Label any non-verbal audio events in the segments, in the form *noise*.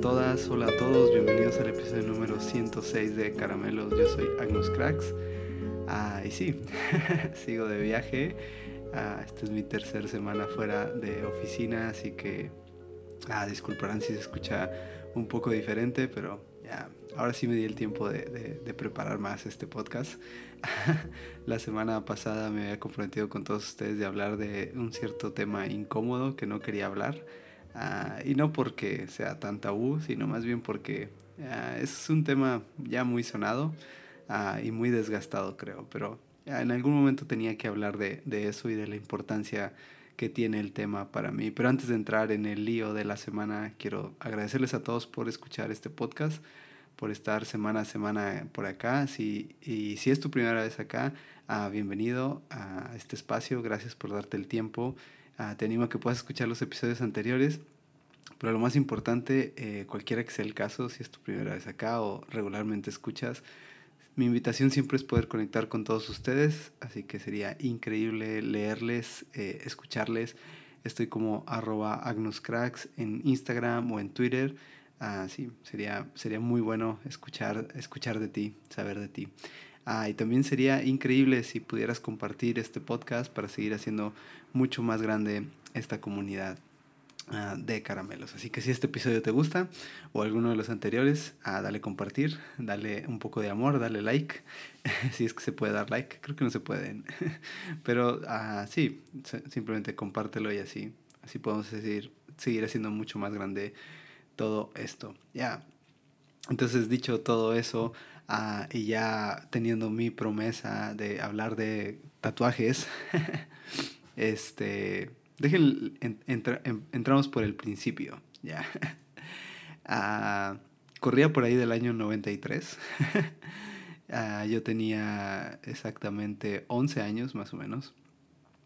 Todas, hola a todos, bienvenidos al episodio número 106 de Caramelos. Yo soy Agnus Cracks. Ah, y sí, *laughs* sigo de viaje. Ah, esta es mi tercera semana fuera de oficina, así que ah, disculparán si se escucha un poco diferente, pero ya, ahora sí me di el tiempo de preparar más este podcast. *laughs* La semana pasada me había comprometido con todos ustedes de hablar de un cierto tema incómodo que no quería hablar. Ah, y no porque sea tan tabú, sino más bien porque ah, es un tema ya muy sonado ah, y muy desgastado, creo. Pero en algún momento tenía que hablar de, de, eso y de la importancia que tiene el tema para mí. Pero antes de entrar en el lío de la semana, quiero agradecerles a todos por escuchar este podcast, por estar semana a semana por acá. Si, y si es tu primera vez acá, bienvenido a este espacio. Gracias por darte el tiempo. Ah, te animo a que puedas escuchar los episodios anteriores. Pero lo más importante, eh, cualquiera que sea el caso, si es tu primera vez acá o regularmente escuchas, mi invitación siempre es poder conectar con todos ustedes, así que sería increíble leerles, eh, escucharles. Estoy como arroba agnuscracks en Instagram o en Twitter. Ah, sí, sería, sería muy bueno escuchar, escuchar de ti, saber de ti. Ah, y también sería increíble si pudieras compartir este podcast para seguir haciendo mucho más grande esta comunidad ah, de caramelos. Así que si este episodio te gusta o alguno de los anteriores, ah, dale compartir, dale un poco de amor, dale like, *laughs* si es que se puede dar like, creo que no se pueden, *laughs* pero sí, simplemente compártelo y así, así podemos seguir, seguir haciendo mucho más grande todo esto. Ya. Entonces, dicho todo eso, Ah, y ya teniendo mi promesa de hablar de tatuajes, *laughs* este, dejen, em, entramos por el principio, ya. *laughs* Ah, corría por ahí del año 93. *laughs* Ah, yo tenía exactamente 11 años más o menos,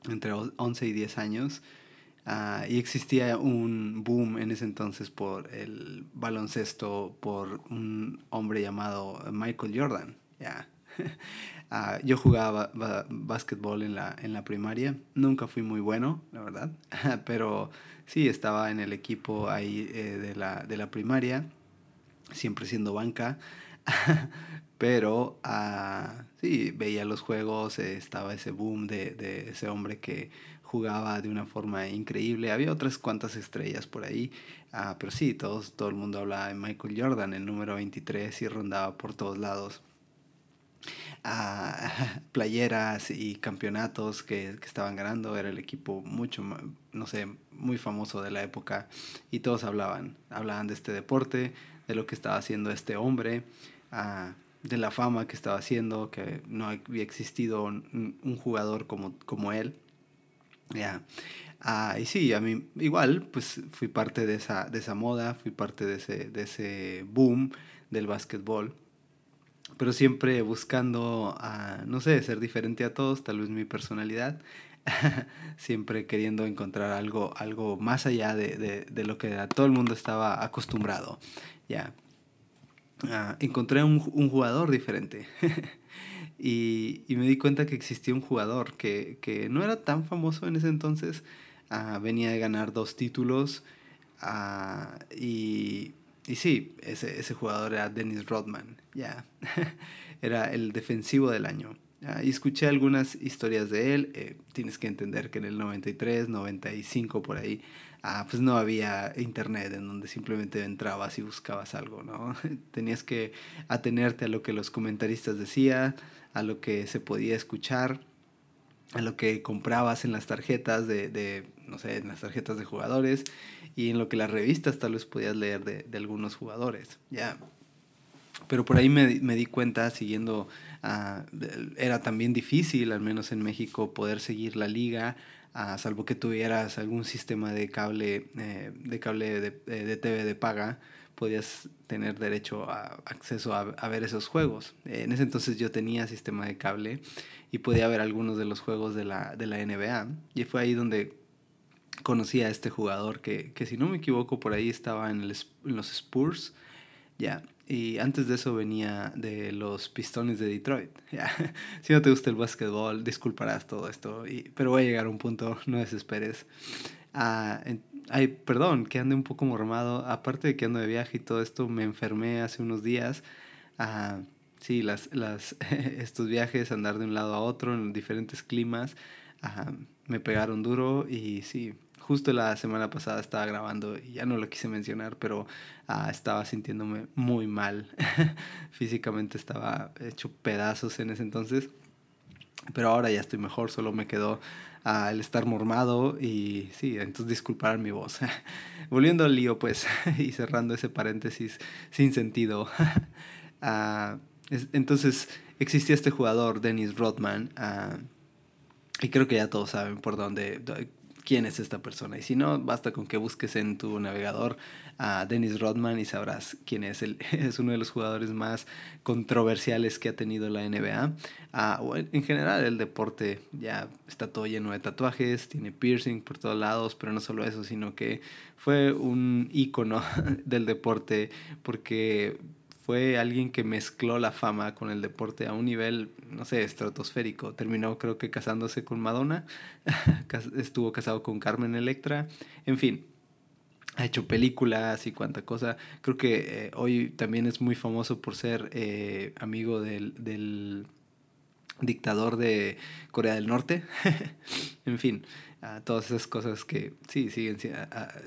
entre 11 y 10 años. Uh, y existía un boom en ese entonces por el baloncesto, por un hombre llamado Michael Jordan. Yeah. *laughs* yo jugaba básquetbol en la, en la primaria. Nunca fui muy bueno, la verdad. *laughs* Pero sí, estaba en el equipo ahí eh, de, la, de la primaria, siempre siendo banca. *laughs* Pero uh, sí, veía los juegos, eh, estaba ese boom de, de ese hombre que jugaba de una forma increíble. Había otras cuantas estrellas por ahí, ah, pero sí, todos, todo el mundo hablaba de Michael Jordan, el número 23, y rondaba por todos lados. Ah, *laughs* playeras y campeonatos que, que, estaban ganando, era el equipo mucho, no sé, muy famoso de la época y todos hablaban, hablaban de este deporte, de lo que estaba haciendo este hombre, ah, de la fama que estaba haciendo, que no había existido un, jugador como, como él. Ya. Ah, y sí, a mí igual, pues fui parte de esa, de esa moda, fui parte de ese, de ese boom del básquetbol, pero siempre buscando, no sé, ser diferente a todos, tal vez mi personalidad, *laughs* siempre queriendo encontrar algo, algo más allá de, de, de lo que todo el mundo estaba acostumbrado. Ya. Ah, encontré un, un jugador diferente. *laughs* Y, y, me di cuenta que existía un jugador que, que no era tan famoso en ese entonces. Uh, venía de ganar dos títulos. Uh, y, y sí, ese, ese jugador era Dennis Rodman. Ya. *laughs* era el defensivo del año. Uh, y escuché algunas historias de él. Eh, tienes que entender que en el 93, 95 por ahí, ah, pues no había internet en donde simplemente entrabas y buscabas algo, ¿no? *laughs* Tenías que atenerte a lo que los comentaristas decían, a lo que se podía escuchar, a lo que comprabas en las tarjetas de, de no sé, en las tarjetas de jugadores y en lo que las revistas tal vez podías leer de, de algunos jugadores, ya. Pero por ahí me, me di cuenta, siguiendo, uh, era también difícil, al menos en México, poder seguir la liga, uh, salvo que tuvieras algún sistema de cable, eh, de cable de, de TV de paga, podías tener derecho a acceso a, a, ver esos juegos. En ese entonces yo tenía sistema de cable y podía ver algunos de los juegos de la, de la NBA. Y fue ahí donde conocí a este jugador que, que si no me equivoco por ahí estaba en, el, en los Spurs. Ya, y antes de eso venía de los Pistones de Detroit. *laughs* Ya. Si no te gusta el básquetbol, disculparás todo esto. Y, pero voy a llegar a un punto, no desesperes. Uh, en, ay, perdón, que ande un poco mormado. Aparte de que ando de viaje y todo esto, me enfermé hace unos días. Ah, sí, las, las, *laughs* estos viajes, andar de un lado a otro en diferentes climas, me pegaron duro y sí, justo la semana pasada estaba grabando y ya no lo quise mencionar, pero ah, estaba sintiéndome muy mal. *laughs* Físicamente estaba hecho pedazos en ese entonces. Pero ahora ya estoy mejor, solo me quedó uh, el estar mormado y sí, entonces disculpar mi voz. *laughs* Volviendo al lío, pues, *laughs* y cerrando ese paréntesis sin sentido. uh, es, entonces existía este jugador, Dennis Rodman, uh, y creo que ya todos saben por dónde, quién es esta persona. Y si no, basta con que busques en tu navegador a Dennis Rodman y sabrás quién es. Él *laughs* es uno de los jugadores más controversiales que ha tenido la NBA. Ah, en general, el deporte ya está todo lleno de tatuajes, tiene piercing por todos lados, pero no solo eso, sino que fue un ícono *laughs* del deporte porque fue alguien que mezcló la fama con el deporte a un nivel, no sé, estratosférico. Terminó creo que casándose con Madonna, *laughs* estuvo casado con Carmen Electra, en fin, ha hecho películas y cuánta cosa. Creo que eh, hoy también es muy famoso por ser eh, amigo del, del, dictador de Corea del Norte. *laughs* en fin, todas esas cosas que sí, siguen,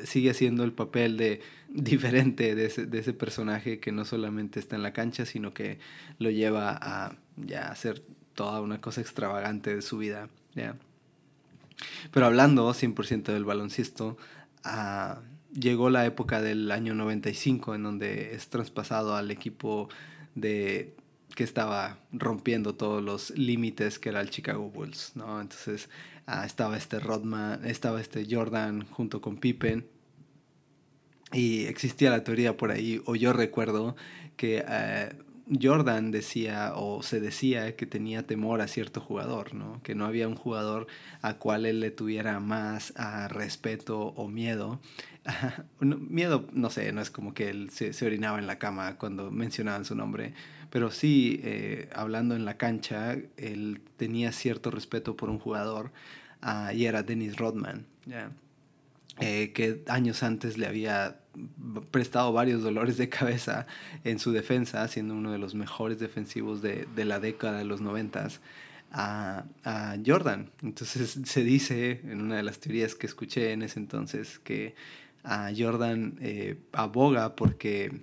sigue haciendo el papel de *laughs* diferente de ese, de ese personaje que no solamente está en la cancha, sino que lo lleva a ya hacer toda una cosa extravagante de su vida. ¿ya? Pero hablando 100% del baloncesto, uh, llegó la época del año 95 en donde es traspasado al equipo de que estaba rompiendo todos los límites que era el Chicago Bulls, ¿no? Entonces ah, estaba este Rodman, estaba este Jordan junto con Pippen y existía la teoría por ahí, o yo recuerdo que eh, Jordan decía o se decía que tenía temor a cierto jugador, ¿no? Que no había un jugador a cual él le tuviera más uh, respeto o miedo. *laughs* miedo, no sé, no es como que él se, se, orinaba en la cama cuando mencionaban su nombre, pero sí, eh, hablando en la cancha, él tenía cierto respeto por un jugador uh, y era Dennis Rodman, ¿ya? Eh, que años antes le había prestado varios dolores de cabeza en su defensa, siendo uno de los mejores defensivos de, de la década de los noventas, a, a, Jordan. Entonces se dice, en una de las teorías que escuché en ese entonces, que a Jordan eh, aboga porque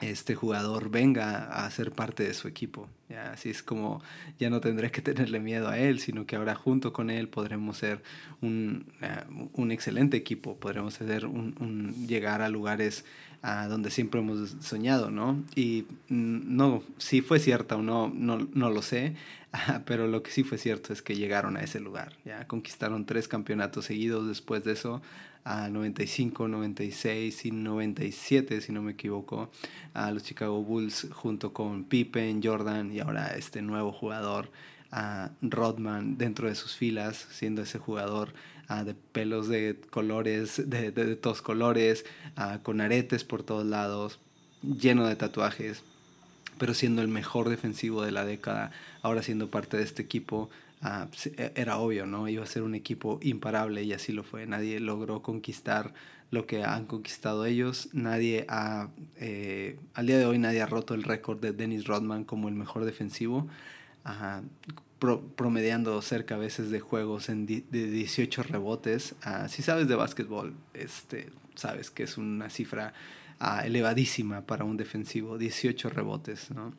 este jugador venga a ser parte de su equipo. ¿ya? Así es como ya no tendré que *laughs* tenerle miedo a él, sino que ahora junto con él podremos ser un, uh, un excelente equipo, podremos ser un, un llegar a lugares uh, donde siempre hemos soñado, ¿no? Y no, si fue cierta o no, no, no lo sé, uh, *laughs* pero lo que sí fue cierto es que llegaron a ese lugar, ya conquistaron tres campeonatos seguidos después de eso, a 95, 96 y 97, si no me equivoco, a los Chicago Bulls junto con Pippen, Jordan y ahora este nuevo jugador, a Rodman, dentro de sus filas, siendo ese jugador de pelos de colores, de, de, de todos colores, con aretes por todos lados, lleno de tatuajes, pero siendo el mejor defensivo de la década, ahora siendo parte de este equipo Ah, pues, e, era obvio, ¿no? Iba a ser un equipo imparable y así lo fue. Nadie logró conquistar lo que han conquistado ellos. Nadie ha, eh, al día de hoy nadie ha roto el récord de Dennis Rodman como el mejor defensivo, promediando cerca a veces de juegos en de 18 rebotes. Ah, si sabes de básquetbol, este, sabes que es una cifra ah, elevadísima para un defensivo, 18 rebotes, ¿no?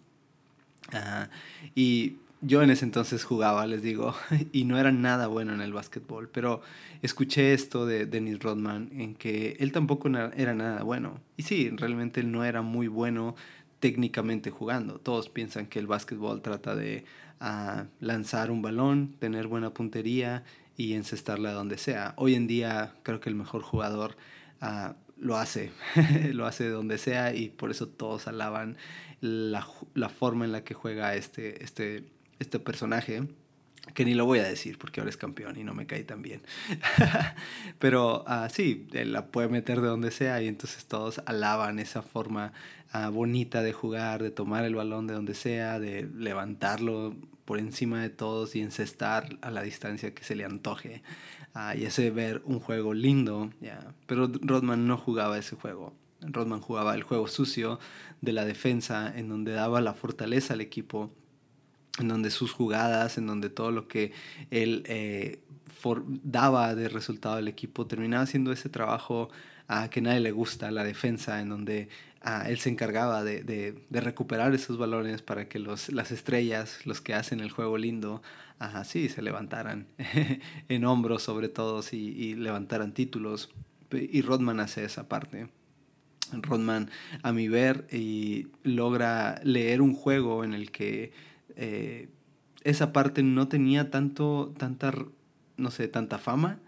y yo en ese entonces jugaba, les digo, *laughs* y no era nada bueno en el básquetbol, pero escuché esto de Dennis Rodman en que él tampoco era nada bueno. Y sí, realmente él no era muy bueno técnicamente jugando. Todos piensan que el básquetbol trata de uh, lanzar un balón, tener buena puntería y encestarla donde sea. Hoy en día creo que el mejor jugador uh, lo hace, *laughs* lo hace donde sea y por eso todos alaban la, la forma en la que juega este, este este personaje, que ni lo voy a decir porque ahora es campeón y no me cae tan bien. *laughs* Pero uh, sí, él la puede meter de donde sea y entonces todos alaban esa forma uh, bonita de jugar, de tomar el balón de donde sea, de levantarlo por encima de todos y encestar a la distancia que se le antoje. Ah, y ese ver un juego lindo. Pero Rodman no jugaba ese juego. Rodman jugaba el juego sucio de la defensa, en donde daba la fortaleza al equipo, en donde sus jugadas, en donde todo lo que él eh, daba de resultado al equipo terminaba siendo ese trabajo a que nadie le gusta, la defensa, en donde él se encargaba de, de, de, recuperar esos balones para que los, las estrellas, los que hacen el juego lindo, sí, se levantaran *laughs* en hombros sobre todo y, y levantaran títulos. Y Rodman hace esa parte. Rodman, a mi ver, y logra leer un juego en el que eh, esa parte no tenía tanto, tanta, no sé, tanta fama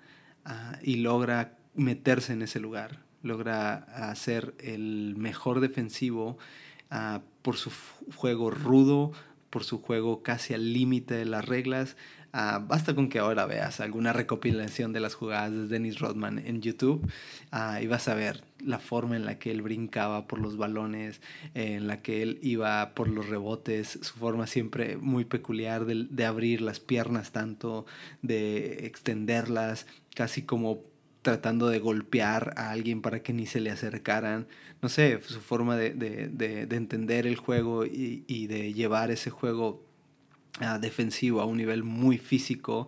ah, y logra meterse en ese lugar, logra hacer el mejor defensivo ah, por su juego rudo, por su juego casi al límite de las reglas Ah, basta con que ahora veas alguna recopilación de las jugadas de Dennis Rodman en YouTube uh, y vas a ver la forma en la que él brincaba por los balones, en la que él iba por los rebotes, su forma siempre muy peculiar de, de abrir las piernas tanto, de extenderlas, casi como tratando de golpear a alguien para que ni se le acercaran. No sé, su forma de, de, de, de entender el juego y, y, de llevar ese juego defensivo a un nivel muy físico,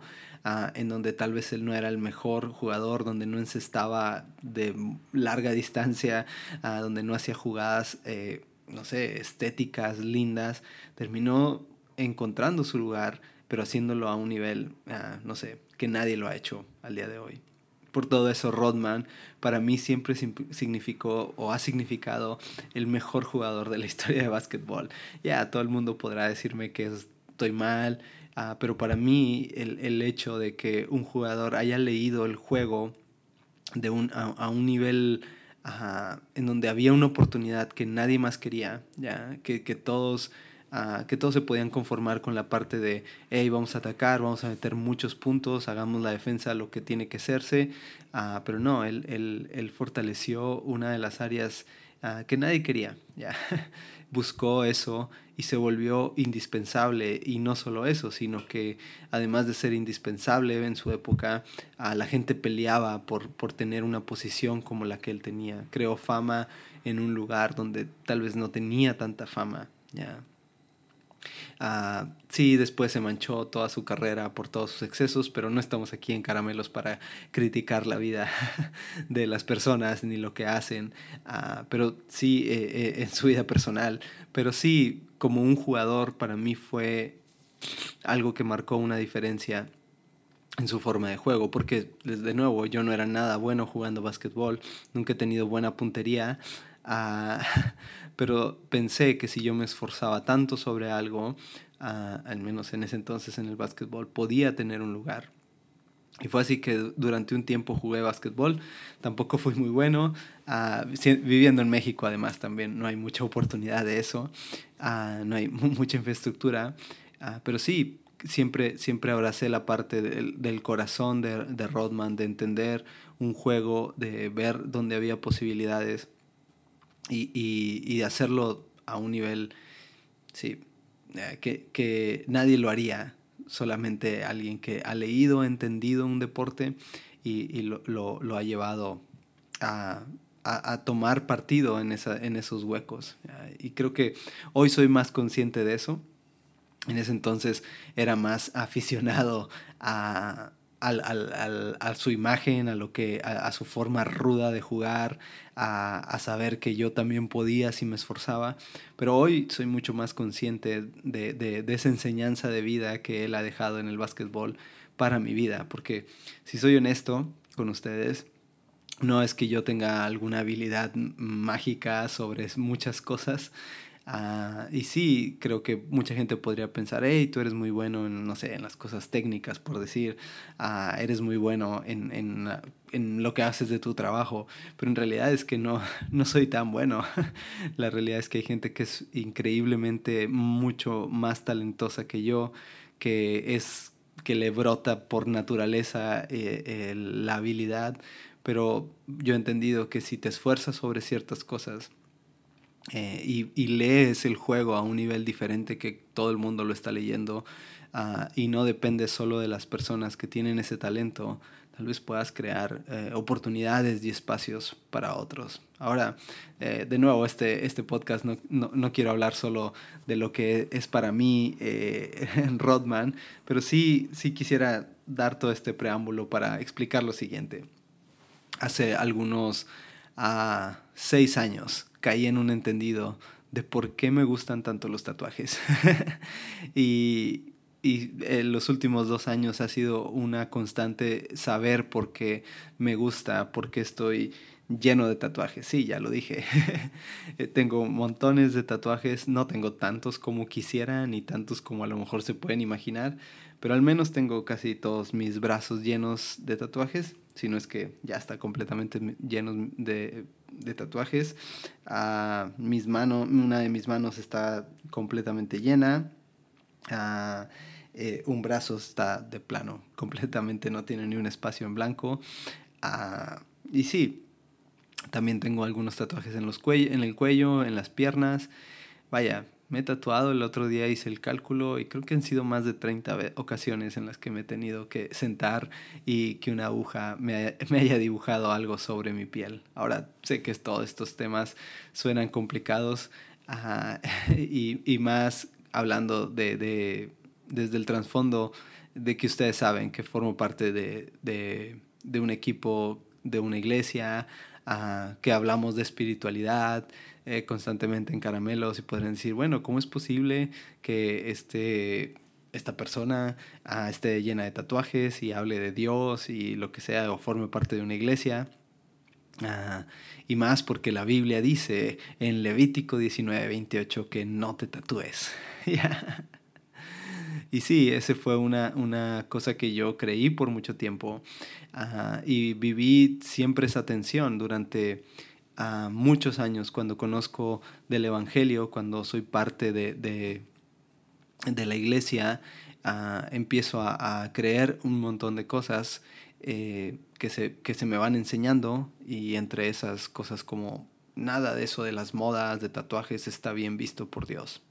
en donde tal vez él no era el mejor jugador, donde no encestaba de larga distancia, donde no hacía jugadas, eh, no sé, estéticas, lindas, terminó encontrando su lugar, pero haciéndolo a un nivel, no sé, que nadie lo ha hecho al día de hoy. Por todo eso, Rodman para mí siempre significó o ha significado el mejor jugador de la *laughs* historia de básquetbol. Ya todo el mundo podrá decirme que es estoy mal, ah, pero para mí el, el, hecho de que un jugador haya leído el juego de un, a, un nivel en donde había una oportunidad que nadie más quería, ¿ya? Que, que todos... Uh, que todos se podían conformar con la parte de, hey, vamos a atacar, vamos a meter muchos puntos, hagamos la defensa lo que tiene que hacerse, uh, pero no, él, él, él, fortaleció una de las áreas que nadie quería. *laughs* buscó eso y se volvió indispensable. Y no solo eso, sino que además de ser indispensable en su época, a la gente peleaba por, por tener una posición como la que él tenía. Creó fama en un lugar donde tal vez no tenía tanta fama. ¿ya? Uh, sí, después se manchó toda su carrera por todos sus excesos, pero no estamos aquí en Caramelos para criticar la vida *laughs* de las personas ni lo que hacen, uh, pero sí eh, eh, en su vida personal. Pero sí, como un jugador, para mí fue algo que marcó una diferencia en su forma de juego, porque de nuevo yo no era nada bueno jugando básquetbol, nunca he tenido buena puntería, uh, *laughs* pero pensé que si yo me esforzaba tanto sobre algo, uh, al menos en ese entonces en el básquetbol, podía tener un lugar. Y fue así que durante un tiempo jugué básquetbol, tampoco fui muy bueno, uh, viviendo en México además también no hay mucha oportunidad de eso, uh, no hay *laughs* mucha infraestructura, pero sí, siempre, siempre abracé la parte del, del corazón de, de Rodman, de entender un juego, de ver dónde había posibilidades y, y, y hacerlo a un nivel, sí, eh, que, que, nadie lo haría, solamente alguien que ha leído, entendido un deporte y, y lo, lo, lo, ha llevado a, a, a, tomar partido en, esa, en esos huecos. Y creo que hoy soy más consciente de eso. En ese entonces era más *laughs* aficionado a, al, al, a su imagen, a, lo que, a, su forma ruda de jugar, a, saber que yo también podía si me esforzaba. Pero hoy soy mucho más consciente de, de, de esa enseñanza de vida que él ha dejado en el básquetbol para mi vida. Porque si soy honesto con ustedes, no es que yo tenga alguna habilidad mágica sobre muchas cosas. Uh, y sí, creo que mucha gente podría pensar, hey, tú eres muy bueno en, no sé, en las cosas técnicas, por decir, uh, eres muy bueno en, en, en, lo que haces de tu trabajo, pero en realidad es que no, *laughs* no soy tan bueno. *laughs* La realidad es que hay gente que es increíblemente mucho más talentosa que yo, que es que le brota por naturaleza eh, eh, la habilidad, pero yo he entendido que si te esfuerzas sobre ciertas cosas, eh, y, lees el juego a un nivel diferente que todo el mundo lo está leyendo ah, y no depende solo de las personas que tienen ese talento, tal vez puedas crear eh, oportunidades y espacios para otros. Ahora, eh, de nuevo, este, este podcast no, no, quiero hablar solo de lo que es para mí en *laughs* Rodman, pero sí, sí quisiera dar todo este preámbulo para explicar lo siguiente. Hace algunos a seis años caí en un entendido de por qué me gustan tanto los tatuajes. *laughs* y, y en los últimos dos años ha sido una constante saber por qué me gusta, por qué estoy lleno de tatuajes. Sí, ya lo dije. *laughs* tengo montones de tatuajes, no tengo tantos como quisiera, ni tantos como a lo mejor se pueden imaginar, pero al menos tengo casi todos mis brazos llenos de tatuajes, si no es que ya está completamente lleno de, tatuajes. Ah, mis una de mis manos está completamente llena. Eh, un brazo está de plano, *laughs* completamente no tiene ni un espacio en blanco. Y sí, también tengo algunos tatuajes en, los en el cuello, en las piernas. Vaya, me he tatuado, el otro día hice el cálculo y creo que han sido más de 30 ocasiones en las que me he tenido que sentar y que una aguja me, haya dibujado algo sobre mi piel. Ahora sé que todos estos temas suenan complicados *laughs* y, más hablando de, desde el trasfondo de que ustedes saben que formo parte de, un equipo, de una iglesia, que hablamos de espiritualidad, eh, constantemente en caramelos y podrían decir, bueno, ¿cómo es posible que este, esta persona ah, esté llena de tatuajes y hable de Dios y lo que sea o forme parte de una iglesia? Ah, y más porque la Biblia dice en Levítico 19, 28 que no te tatúes. *laughs* y sí, esa fue una, una, cosa que yo creí por mucho tiempo y viví siempre esa tensión durante muchos años, cuando conozco del Evangelio, cuando soy parte de, de, la iglesia, ah, empiezo a, creer un montón de cosas eh, que, se, que se me van enseñando y entre esas cosas como nada de eso de las modas, de tatuajes está bien visto por Dios.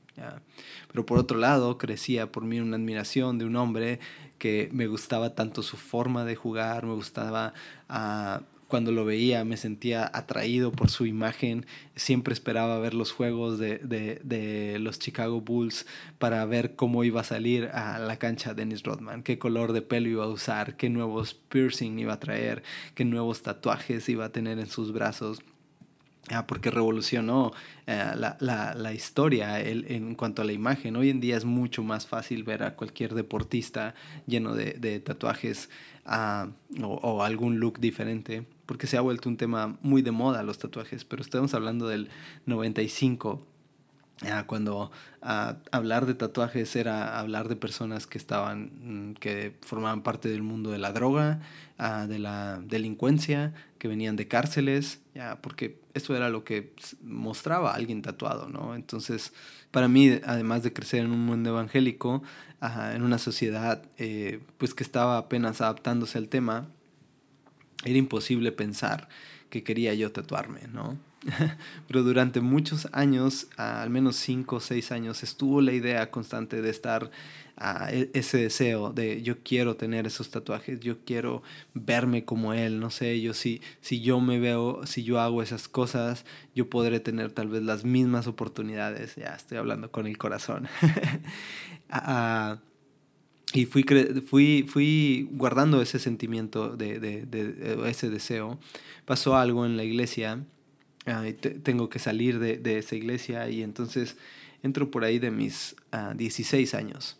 Pero por otro lado, crecía por mí una admiración de un hombre que me gustaba tanto su forma de jugar, me gustaba uh, cuando lo veía me sentía atraído por su imagen. Siempre esperaba ver los juegos de, los Chicago Bulls para ver cómo iba a salir a la cancha Dennis Rodman, qué color de pelo iba a usar, qué nuevos piercing iba a traer, qué nuevos tatuajes iba a tener en sus brazos. Ah, porque revolucionó eh, la, historia en cuanto a la imagen. Hoy en día es mucho más fácil ver a cualquier deportista lleno de, tatuajes ah, o, algún look diferente porque se ha vuelto un tema muy de moda los tatuajes, pero estamos hablando del 95, cuando hablar de tatuajes era hablar de personas que estaban, mm, que formaban parte del mundo de la droga, de la delincuencia, que venían de cárceles, ya, porque eso era lo que mostraba a alguien tatuado, ¿no? Entonces, para mí, además de crecer en un mundo evangélico, en una sociedad eh, pues que estaba apenas adaptándose al tema, era imposible pensar que quería yo tatuarme, ¿no? *laughs* Pero durante muchos años, al menos cinco o seis años, estuvo la idea constante de estar a e, ese deseo de yo quiero tener esos tatuajes, yo quiero verme como él, no sé, yo si, si yo me veo, si yo hago esas cosas, yo podré tener tal vez las mismas oportunidades, ya estoy hablando con el corazón. *laughs* Y fui, fui, fui guardando ese sentimiento, de, de, de, ese deseo. Pasó algo en la iglesia, tengo que salir de, esa iglesia y entonces entro por ahí de mis 16 ah, años.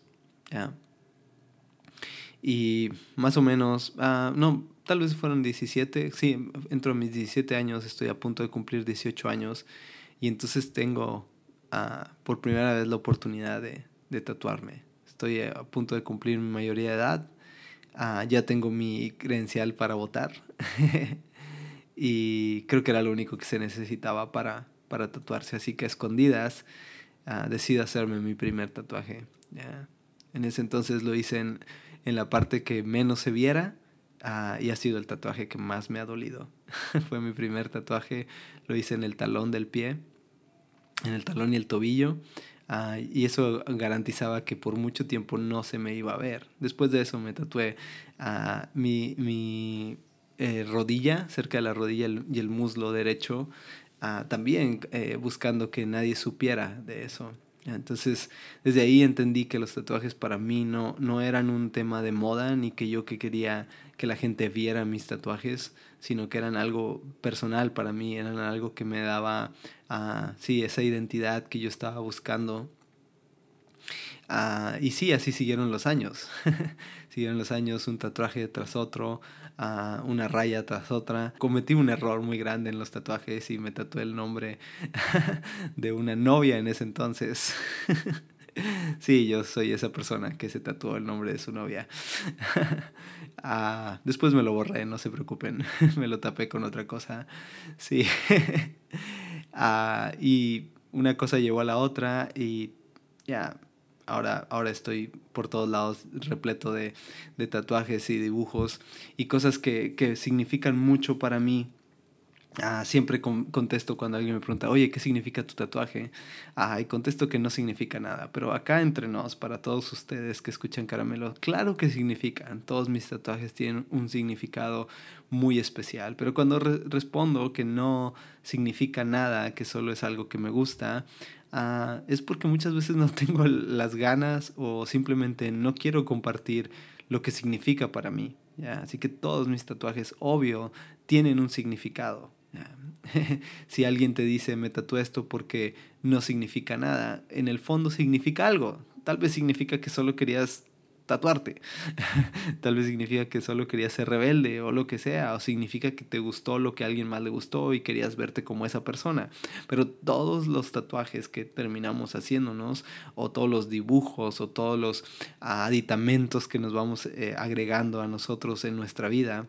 Y más o menos, ah, no, tal vez fueron 17, sí, entro a mis 17 años, estoy a punto de cumplir 18 años y entonces tengo ah, por primera vez la oportunidad de tatuarme estoy a punto de cumplir mi mayoría de edad, ah, ya tengo mi credencial para votar *laughs* y creo que era lo único que se necesitaba para, para tatuarse, así que a escondidas uh, decido hacerme mi primer tatuaje. En ese entonces lo hice en, en la parte que menos se viera ah, y ha sido el tatuaje que más me ha dolido. *laughs* Fue mi primer tatuaje, lo hice en el talón del pie en el talón y el tobillo. Ah, y eso garantizaba que por mucho tiempo no se me iba a ver. Después de eso me tatué uh, mi, mi eh, rodilla, cerca de la rodilla y el muslo derecho, uh, también eh, buscando que nadie supiera de eso. Entonces, desde ahí entendí que los tatuajes para mí no, no eran un tema de moda, ni que yo que quería que la gente viera mis tatuajes, sino que eran algo personal para mí, eran algo que me daba, uh, sí, esa identidad que yo estaba buscando. Uh, y sí, así siguieron los años. *laughs* siguieron los años, un tatuaje tras otro, uh, una raya tras otra. Cometí un error muy grande en los tatuajes y me tatué el nombre *laughs* de una novia en ese entonces. *laughs* Sí, yo soy esa persona que se tatuó el nombre de su novia. *laughs* Ah, después me lo borré, no se preocupen. me lo tapé con otra cosa. Sí. Ah, y una cosa llevó a la otra y ya, ahora, ahora estoy por todos lados repleto de, de tatuajes y dibujos y cosas que, que significan mucho para mí Ah, siempre contesto cuando alguien me pregunta, oye, ¿qué significa tu tatuaje? Ah, y contesto que no significa nada, pero acá entre nos, para todos ustedes que escuchan Caramelo, claro que significan, todos mis tatuajes tienen un significado muy especial, pero cuando respondo que no significa nada, que solo es algo que me gusta, ah, es porque muchas veces no tengo las ganas o simplemente no quiero compartir lo que significa para mí. Así que todos mis tatuajes, obvio, tienen un significado. *laughs* si alguien te dice me tatué esto porque no significa nada, en el fondo significa algo. Tal vez significa que solo querías tatuarte. *laughs* Tal vez significa que solo querías ser rebelde o lo que sea. O significa que te gustó lo que a alguien más le gustó y querías verte como esa persona. Pero todos los tatuajes que terminamos haciéndonos, o todos los dibujos, o todos los aditamentos que nos vamos eh, agregando a nosotros en nuestra vida,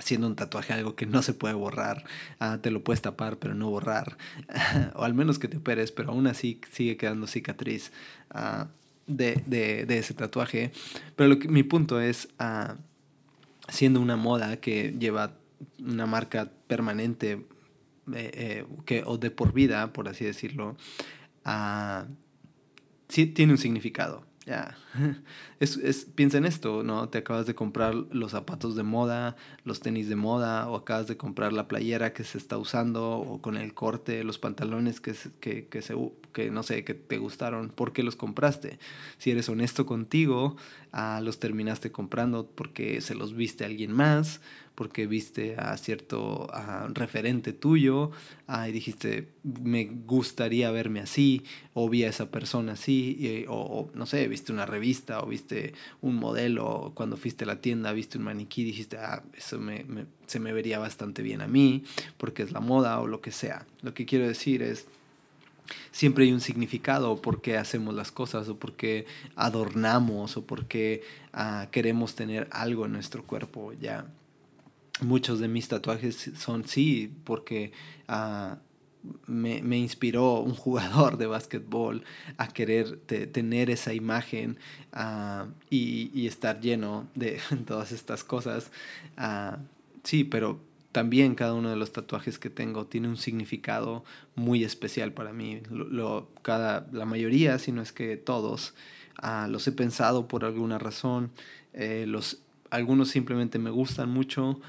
siendo un tatuaje algo que no se puede borrar, ah, te lo puedes tapar pero no borrar, *laughs* o al menos que te operes, pero aún así sigue quedando cicatriz ah, de, de, de, ese tatuaje. Pero lo que, mi punto es, ah, siendo una moda que lleva una marca permanente eh, eh, que, o de por vida, por así decirlo, sí tiene un significado. Ya. *laughs* Es, piensa en esto, ¿no? Te acabas de comprar los zapatos de moda, los tenis de moda, o acabas de comprar la playera que se está usando, o con el corte, los pantalones que, que, que, se, que no sé, que te gustaron. ¿Por qué los compraste? Si eres honesto contigo, ah, los terminaste comprando porque se los viste a alguien más, porque viste a cierto referente tuyo y dijiste, me gustaría verme así, o vi a esa persona así, o, no sé, viste una revista o viste un modelo, cuando fuiste a la tienda, viste un maniquí, dijiste, ah, eso me, se me vería bastante bien a mí, porque es la moda o lo que sea. Lo que quiero decir es, siempre hay un significado por qué hacemos las cosas o por qué adornamos o por qué ah, queremos tener algo en nuestro cuerpo ya muchos de mis tatuajes son sí, porque uh, me, me, inspiró un *laughs* jugador de básquetbol a querer tener esa imagen uh, y, y, estar lleno de *laughs* todas estas cosas. Uh, sí, pero también cada uno de los tatuajes que tengo tiene un significado muy especial para mí. Lo, cada, la mayoría, si no es que todos, los he pensado por alguna razón. Eh, los, algunos simplemente me gustan mucho,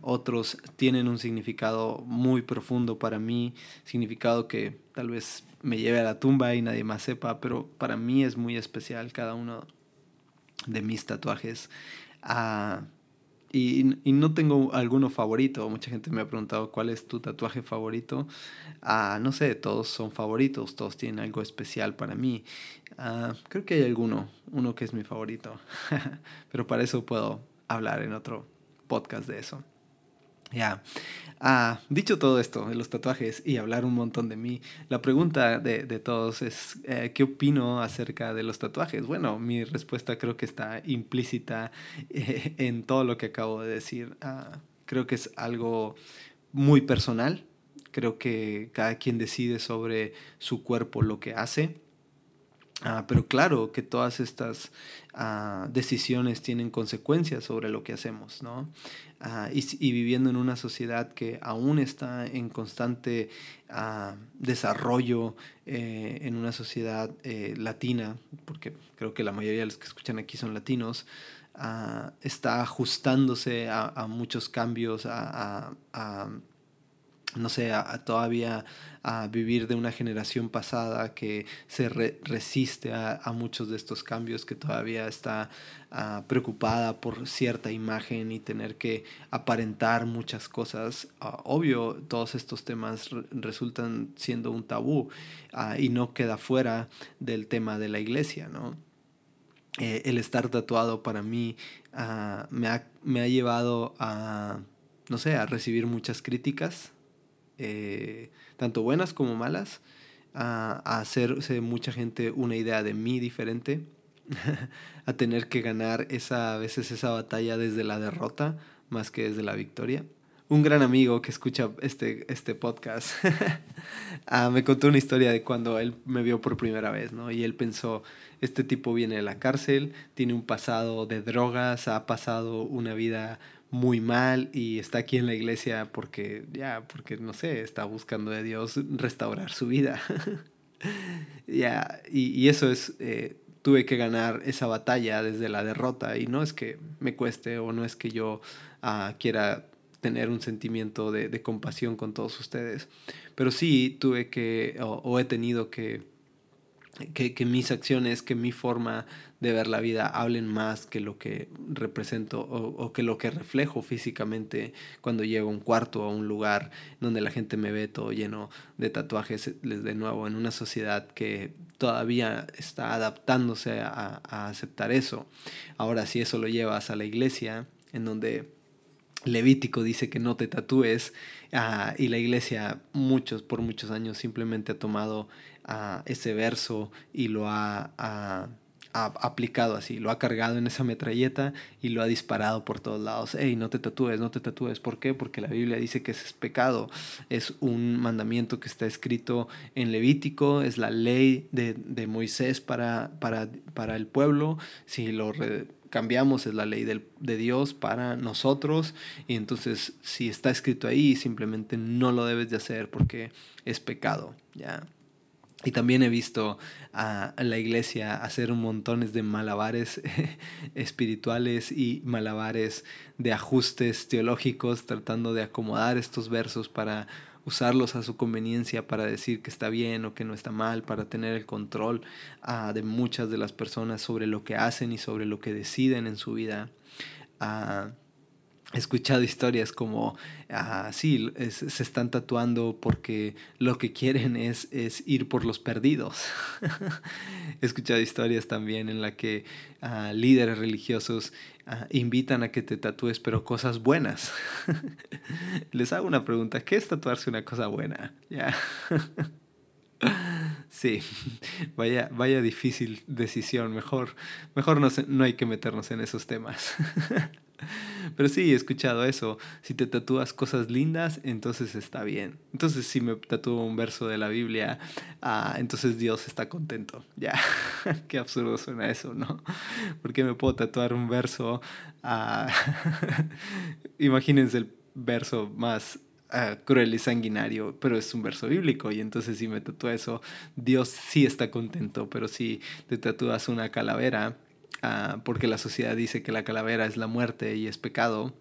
otros tienen un significado muy profundo para mí, significado que tal vez me lleve a la tumba y nadie más sepa, pero para mí es muy especial cada uno de mis tatuajes. Ah, y, y, no tengo alguno favorito. Mucha gente me ha preguntado cuál es tu tatuaje favorito. Ah, no sé, todos son favoritos, todos tienen algo especial para mí. Ah, creo que hay alguno, uno que es mi favorito. *laughs* Pero para eso puedo hablar en otro podcast de eso. Ya. Ah, dicho todo esto de los tatuajes y hablar un montón de mí, la pregunta de, todos es, eh, ¿qué opino acerca de los tatuajes? Bueno, mi respuesta creo que está implícita eh, en todo lo que acabo de decir. Ah, creo que es algo muy personal. Creo que cada quien decide sobre su cuerpo lo que hace. Ah, pero claro que todas estas ah, decisiones tienen consecuencias sobre lo que hacemos, ¿no? Ah, y, viviendo en una sociedad que aún está en constante desarrollo, eh, en una sociedad eh, latina, porque creo que la mayoría de los que escuchan aquí son latinos, está ajustándose a, muchos cambios, a no sé, a, todavía a vivir de una generación pasada que se resiste a, muchos de estos cambios, que todavía está ah, preocupada por cierta imagen y tener que aparentar muchas cosas. Ah, obvio, todos estos temas resultan siendo un tabú ah, y no queda fuera del tema de la iglesia, ¿no? Eh, el estar tatuado para mí me ha, me ha llevado a, no sé, a recibir muchas críticas eh, tanto buenas como malas, a, hacerse mucha gente una idea de mí diferente, *laughs* a tener que ganar esa, a veces esa batalla desde la derrota más que desde la victoria. Un gran amigo que escucha este, este podcast *laughs* ah, me contó una historia de cuando él me vio por primera vez, ¿no? Y él pensó, este tipo viene de la cárcel, tiene un pasado de drogas, ha pasado una vida muy mal y está aquí en la iglesia porque, ya, porque no sé, está buscando de Dios restaurar su vida. *laughs* ya, y, eso es, eh, tuve que ganar esa batalla desde la derrota y no es que me cueste o no es que yo ah, quiera tener un sentimiento de, compasión con todos ustedes, pero sí tuve que o he tenido que que, mis acciones, que mi forma de ver la vida hablen más que lo que represento o, que lo que reflejo físicamente cuando llego a un cuarto o a un lugar donde la gente me ve todo lleno de tatuajes, de nuevo, en una sociedad que todavía está adaptándose a, aceptar eso. Ahora, si eso lo llevas a la iglesia, en donde Levítico dice que no te tatúes ah, y la iglesia muchos por muchos años simplemente ha tomado a ese verso y lo ha, aplicado así, lo ha cargado en esa metralleta y lo ha disparado por todos lados. Hey, no te tatúes, no te tatúes. ¿Por qué? Porque la Biblia dice que ese es pecado. Es un mandamiento que está escrito en Levítico, es la ley de, Moisés para, para, para, el pueblo. Si lo cambiamos es la ley de Dios para nosotros y entonces si está escrito ahí simplemente no lo debes de hacer porque es pecado, ¿ya? Y también he visto a la iglesia hacer montones de malabares *laughs* espirituales y malabares de ajustes teológicos, tratando de acomodar estos versos para usarlos a su conveniencia, para decir que está bien o que no está mal, para tener el control ah, de muchas de las personas sobre lo que hacen y sobre lo que deciden en su vida. Uh, he escuchado historias como, ah, sí, se están tatuando porque lo que quieren es, es ir por los perdidos. *laughs* he escuchado historias también en la que ah, líderes religiosos ah, invitan a que te tatúes, pero cosas buenas. *laughs* Les hago una pregunta, ¿qué es tatuarse una cosa buena? ¿Ya? *laughs* Sí, vaya, vaya difícil decisión. Mejor, mejor no, no hay que meternos en esos temas. *laughs* Pero sí, he escuchado eso. Si te tatúas cosas lindas, entonces está bien. Entonces, si me tatúo un verso de la Biblia, ah, entonces Dios está contento. Ya, *laughs* qué absurdo suena eso, ¿no? Porque me puedo tatuar un verso. Ah, *laughs* imagínense el verso más ah, cruel y sanguinario, pero es un verso bíblico y entonces si me tatúo eso, Dios sí está contento, pero si te tatúas una calavera, Ah, porque la sociedad dice que la calavera es la muerte y es pecado.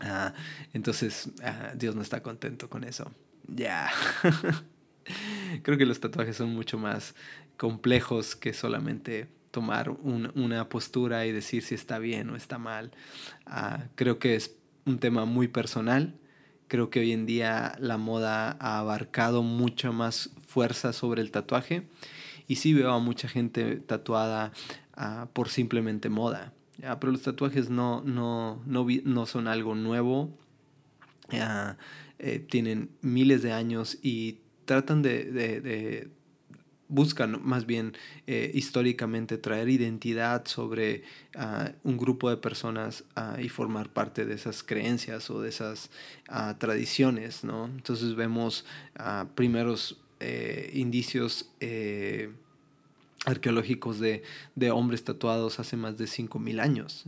Ah, entonces ah, Dios no está contento con eso. Ya. *laughs* Creo que los tatuajes son mucho más complejos que solamente tomar una postura y decir si está bien o está mal. creo que es un tema muy personal. Creo que hoy en día la moda ha abarcado mucha más fuerza sobre el tatuaje. Y sí veo a mucha gente tatuada Ah, por simplemente moda. Pero los tatuajes no, no, no, no son algo nuevo. Eh, tienen miles de años y tratan de, de, buscan más bien eh, históricamente traer identidad sobre ah, un grupo de personas ah, y formar parte de esas creencias o de esas tradiciones, ¿no? Entonces vemos primeros eh, indicios arqueológicos de, de hombres tatuados hace más de 5.000 años.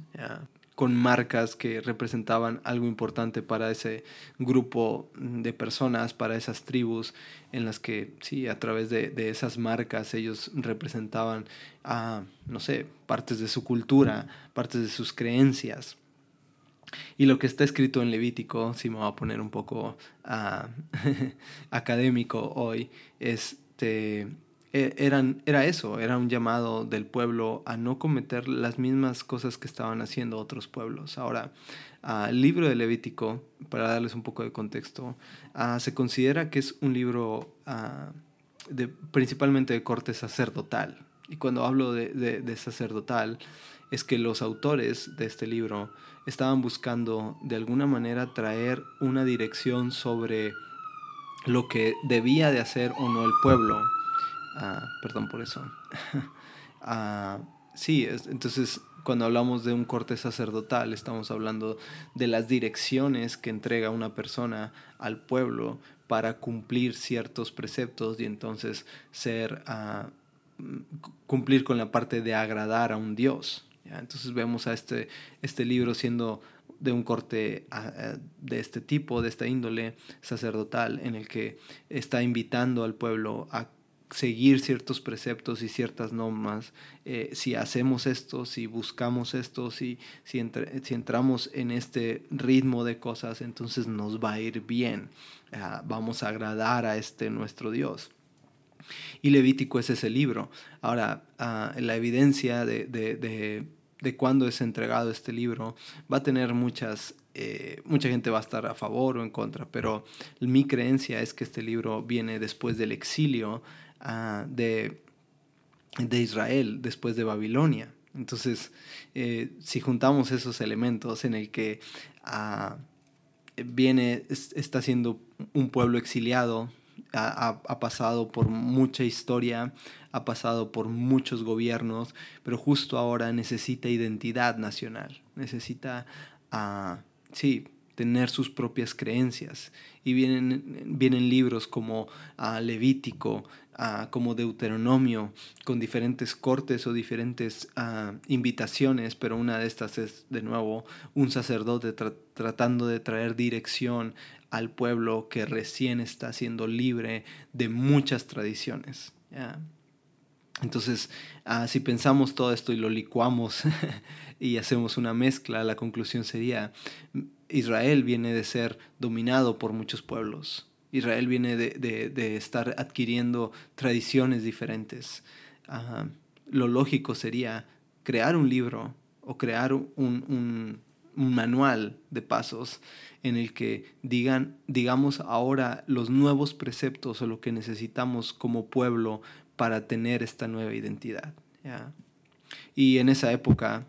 con marcas que representaban algo importante para ese grupo de personas, para esas tribus, en las que, sí, a través de, esas marcas ellos representaban, a, no sé, partes de su cultura, partes de sus creencias. Y lo que está escrito en Levítico, si me voy a poner un poco uh, *laughs* académico hoy, es... Este, eran, era eso, era un llamado del pueblo a no cometer las mismas cosas que estaban haciendo otros pueblos. Ahora, el libro de Levítico, para darles un poco de contexto, ah, se considera que es un libro ah, de, principalmente de corte sacerdotal. Y cuando hablo de, de sacerdotal, es que los autores de este libro estaban buscando de alguna manera traer una dirección sobre lo que debía de hacer o no el pueblo Ah, perdón por eso. *laughs* Ah, sí, entonces cuando hablamos de un corte sacerdotal estamos hablando de las direcciones que entrega una persona al pueblo para cumplir ciertos preceptos y entonces ser uh, cumplir con la parte de agradar a un Dios. Entonces vemos a este, este libro siendo de un corte de este tipo, de esta índole sacerdotal, en el que está invitando al pueblo a seguir ciertos preceptos y ciertas normas, eh, si hacemos esto, si buscamos esto, si, si, si, entramos en este ritmo de cosas, entonces nos va a ir bien, ah, vamos a agradar a este nuestro Dios. Y Levítico es ese libro. Ahora, ah, la evidencia de, de, de, de cuándo es entregado este libro va a tener muchas eh, mucha gente va a estar a favor o en contra, pero mi creencia es que este libro viene después del exilio Ah, de, de, Israel después de Babilonia. Entonces, eh, si juntamos esos elementos en el que ah, viene, está siendo un pueblo exiliado, ha, ha, pasado por mucha historia, ha pasado por muchos gobiernos, pero justo ahora necesita identidad nacional, necesita, uh, sí, tener sus propias creencias. Y vienen, vienen libros como Levítico, como Deuteronomio, con diferentes cortes o diferentes ah, invitaciones, pero una de estas es de nuevo un sacerdote tratando de traer dirección al pueblo que recién está siendo libre de muchas tradiciones. Entonces, ah, si pensamos todo esto y lo licuamos *laughs* y hacemos una mezcla, la conclusión sería, Israel viene de ser dominado por muchos pueblos Israel viene de, estar adquiriendo tradiciones diferentes. lo lógico sería crear un libro o crear un, manual de pasos en el que digan, digamos ahora los nuevos preceptos o lo que necesitamos como pueblo para tener esta nueva identidad. Y en esa época,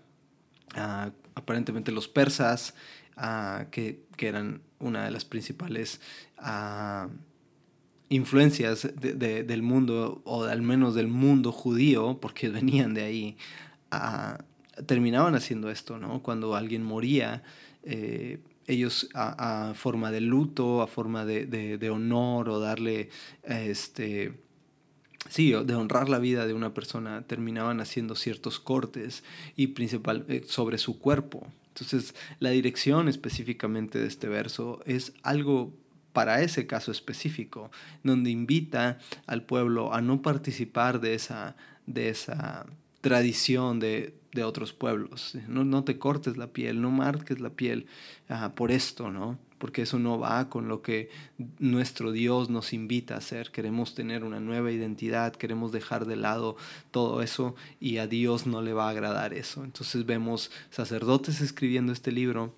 ah, aparentemente los persas, ah, que, que, eran una de las principales uh, influencias de, del mundo, o al menos del mundo judío, porque *laughs* venían de ahí, uh, terminaban haciendo esto, ¿no? Cuando alguien moría, eh, ellos a, a, forma de luto, a forma de, de, de honor o darle, este, sí, de honrar la vida de una persona, terminaban haciendo ciertos cortes y principal eh, sobre su cuerpo. Entonces, la dirección específicamente de este verso es algo para ese caso específico, donde invita al pueblo a no participar de esa, de esa tradición de, de otros pueblos. No, no, te cortes la piel, no marques la piel uh, por esto, ¿no? Porque eso no va con lo que nuestro Dios nos invita a hacer. Queremos tener una nueva identidad, queremos dejar de lado todo eso y a Dios no le va a agradar eso. Entonces vemos sacerdotes escribiendo este libro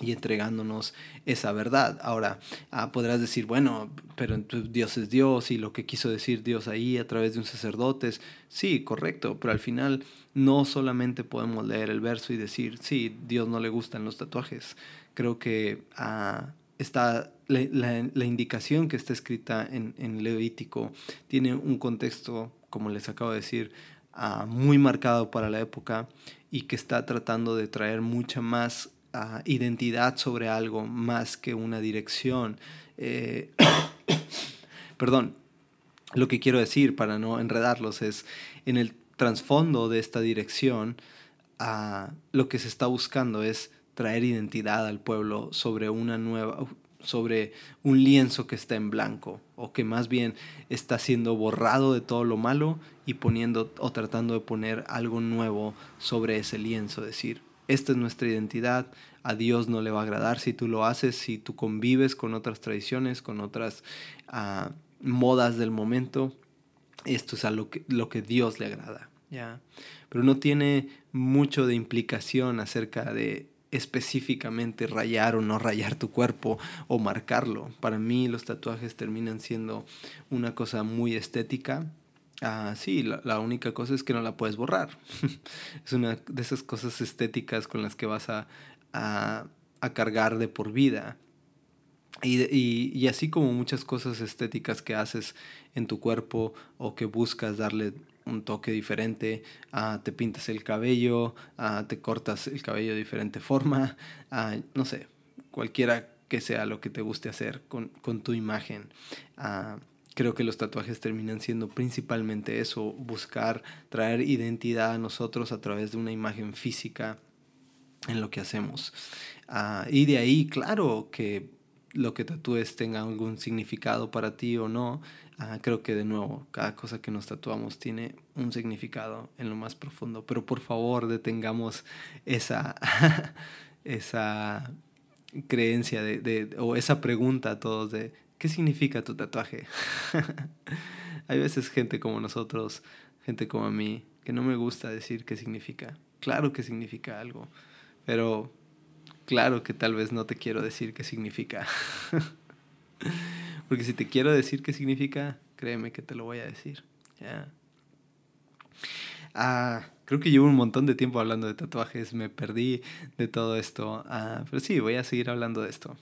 y entregándonos esa verdad. Ahora, ah, podrás decir, bueno, pero Dios es Dios y lo que quiso decir Dios ahí a través de un sacerdote, sí, correcto, pero al final no solamente podemos leer el verso y decir, sí, Dios no le gustan los tatuajes. Creo que ah, está, la, indicación que está escrita en, en, Levítico tiene un contexto, como les acabo de decir, ah, muy marcado para la época y que está tratando de traer mucha más identidad sobre algo más que una dirección. Eh, *coughs* perdón, lo que quiero decir para no enredarlos es en el trasfondo de esta dirección, a lo que se está buscando es traer identidad al pueblo sobre una nueva sobre un lienzo que está en blanco o que más bien está siendo borrado de todo lo malo y poniendo o tratando de poner algo nuevo sobre ese lienzo, decir, esta es nuestra identidad, a Dios no le va a agradar si tú lo haces, si tú convives con otras tradiciones, con otras uh, modas del momento, esto es a lo que, lo que Dios le agrada, ¿ya? Pero no tiene mucho de implicación acerca de específicamente rayar o no rayar tu cuerpo o marcarlo. Para mí los tatuajes terminan siendo una cosa muy estética. Ah, sí, la, la, única cosa es que no la puedes borrar. *laughs* es una de esas cosas estéticas con las que vas a, a, a cargar de por vida. Y, y, y, así como muchas cosas estéticas que haces en tu cuerpo o que buscas darle un toque diferente, uh, te pintas el cabello, uh, te cortas el cabello de diferente forma, uh, *laughs* no sé, cualquiera que sea lo que te guste hacer con, con tu imagen. creo que los tatuajes terminan siendo principalmente eso, buscar traer identidad a nosotros a través de una imagen física en lo que hacemos. y de ahí, claro, que lo que tatúes tenga algún significado para ti o no, Ah, creo que de nuevo, cada cosa que nos tatuamos tiene un significado en lo más profundo, pero por favor detengamos esa, *laughs* esa creencia de, de, o esa pregunta a todos de ¿qué significa tu tatuaje? *laughs* Hay veces gente como nosotros, gente como a mí, que no me gusta decir qué significa. Claro que significa algo, pero claro que tal vez no te quiero decir qué significa. *laughs* Porque si te quiero decir qué significa, créeme que te lo voy a decir. Ah, creo que llevo un montón de tiempo hablando de tatuajes, me perdí de todo esto, ah, pero sí, voy a seguir hablando de esto.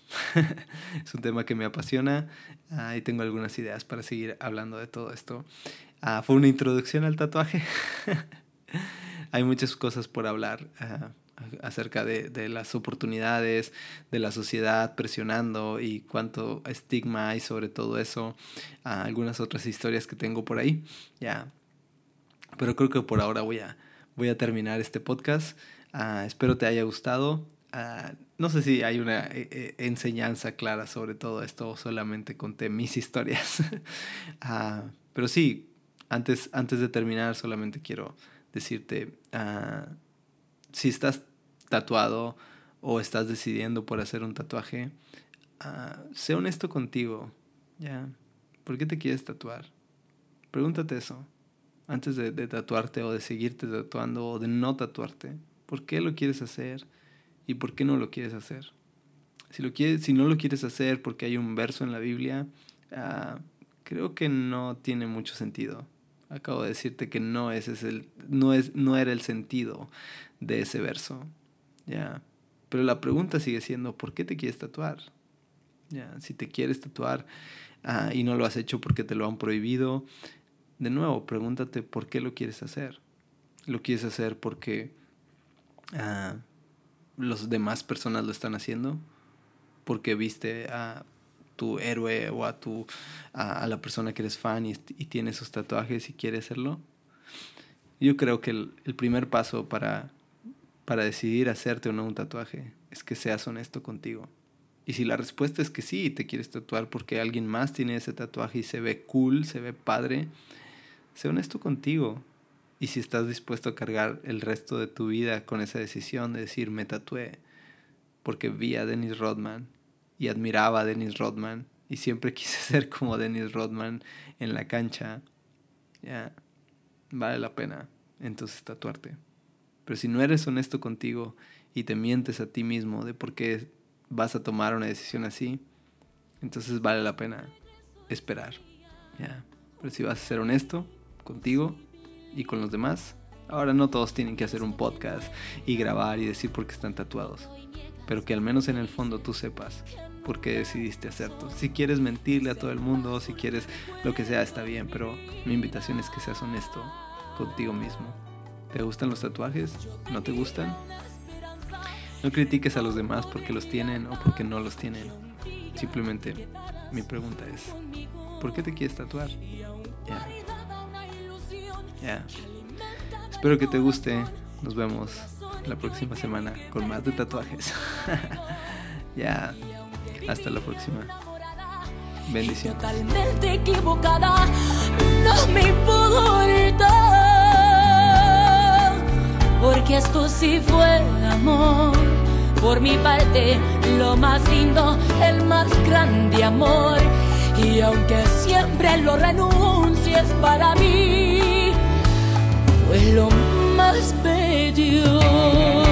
*laughs* es un tema que me apasiona ah, y tengo algunas ideas para seguir hablando de todo esto. fue una introducción al tatuaje. *laughs* Hay muchas cosas por hablar acerca de, de, las oportunidades de la sociedad presionando y cuánto estigma hay sobre todo eso. algunas otras historias que tengo por ahí. Ya. Pero creo que por ahora voy a, voy a terminar este podcast. Uh, espero te haya gustado. Uh, no sé si hay una eh, eh, enseñanza clara sobre todo esto solamente conté mis historias. uh, *laughs* pero sí, antes, antes de terminar solamente quiero decirte si estás tatuado o estás decidiendo por hacer un tatuaje, uh, sé honesto contigo, ¿ya? ¿Por qué te quieres tatuar? Pregúntate eso antes de, de, tatuarte o de seguirte tatuando o de no tatuarte. ¿Por qué lo quieres hacer y por qué no lo quieres hacer? Si, lo quieres, si no lo quieres hacer porque hay un verso en la Biblia, uh, creo que no tiene mucho sentido. Acabo de decirte que no, ese es el, no, es, no era el sentido de ese verso. ¿ya? Pero la pregunta sigue siendo, ¿por qué te quieres tatuar? ¿Ya? Si te quieres tatuar ah, y no lo has hecho porque te lo han prohibido, de nuevo, pregúntate por qué lo quieres hacer. ¿Lo quieres hacer porque ah, los demás personas lo están haciendo? ¿Porque viste a tu héroe o a, tu, a, la persona que eres fan y, y tiene esos tatuajes y quiere hacerlo? Yo creo que el, el primer paso para, para decidir hacerte o no un tatuaje es que seas honesto contigo. Y si la respuesta es que sí, te quieres tatuar porque alguien más tiene ese tatuaje y se ve cool, se ve padre, sé honesto contigo. Y si estás dispuesto a cargar el resto de tu vida con esa decisión de decir me tatué porque vi a Dennis Rodman y admiraba a Dennis Rodman y siempre *laughs* quise ser como Dennis Rodman en la cancha, ya, vale la pena entonces tatuarte. Pero si no eres honesto contigo y te mientes a ti mismo de por qué vas a tomar una decisión así, entonces vale la pena esperar, ya. Pero si vas a ser honesto contigo y con los demás, ahora no todos tienen que hacer un podcast y grabar y decir por qué están tatuados pero que al menos en el fondo tú sepas por qué decidiste hacerlo. Si quieres mentirle a todo el mundo, si quieres lo que sea, está bien, pero mi invitación es que seas honesto contigo mismo. ¿Te gustan los tatuajes? ¿No te gustan? No critiques a los demás porque los tienen o porque no los tienen. Simplemente mi pregunta es, ¿por qué te quieres tatuar? Ya. Espero que te guste. Nos vemos la próxima semana con más de tatuajes. *laughs* ya. Hasta la próxima. Bendiciones. Totalmente equivocada, no me importa. Porque esto sí fue amor. Por mi parte, lo más lindo, el más grande amor. Y aunque siempre lo renuncies para mí, fue lo spediyor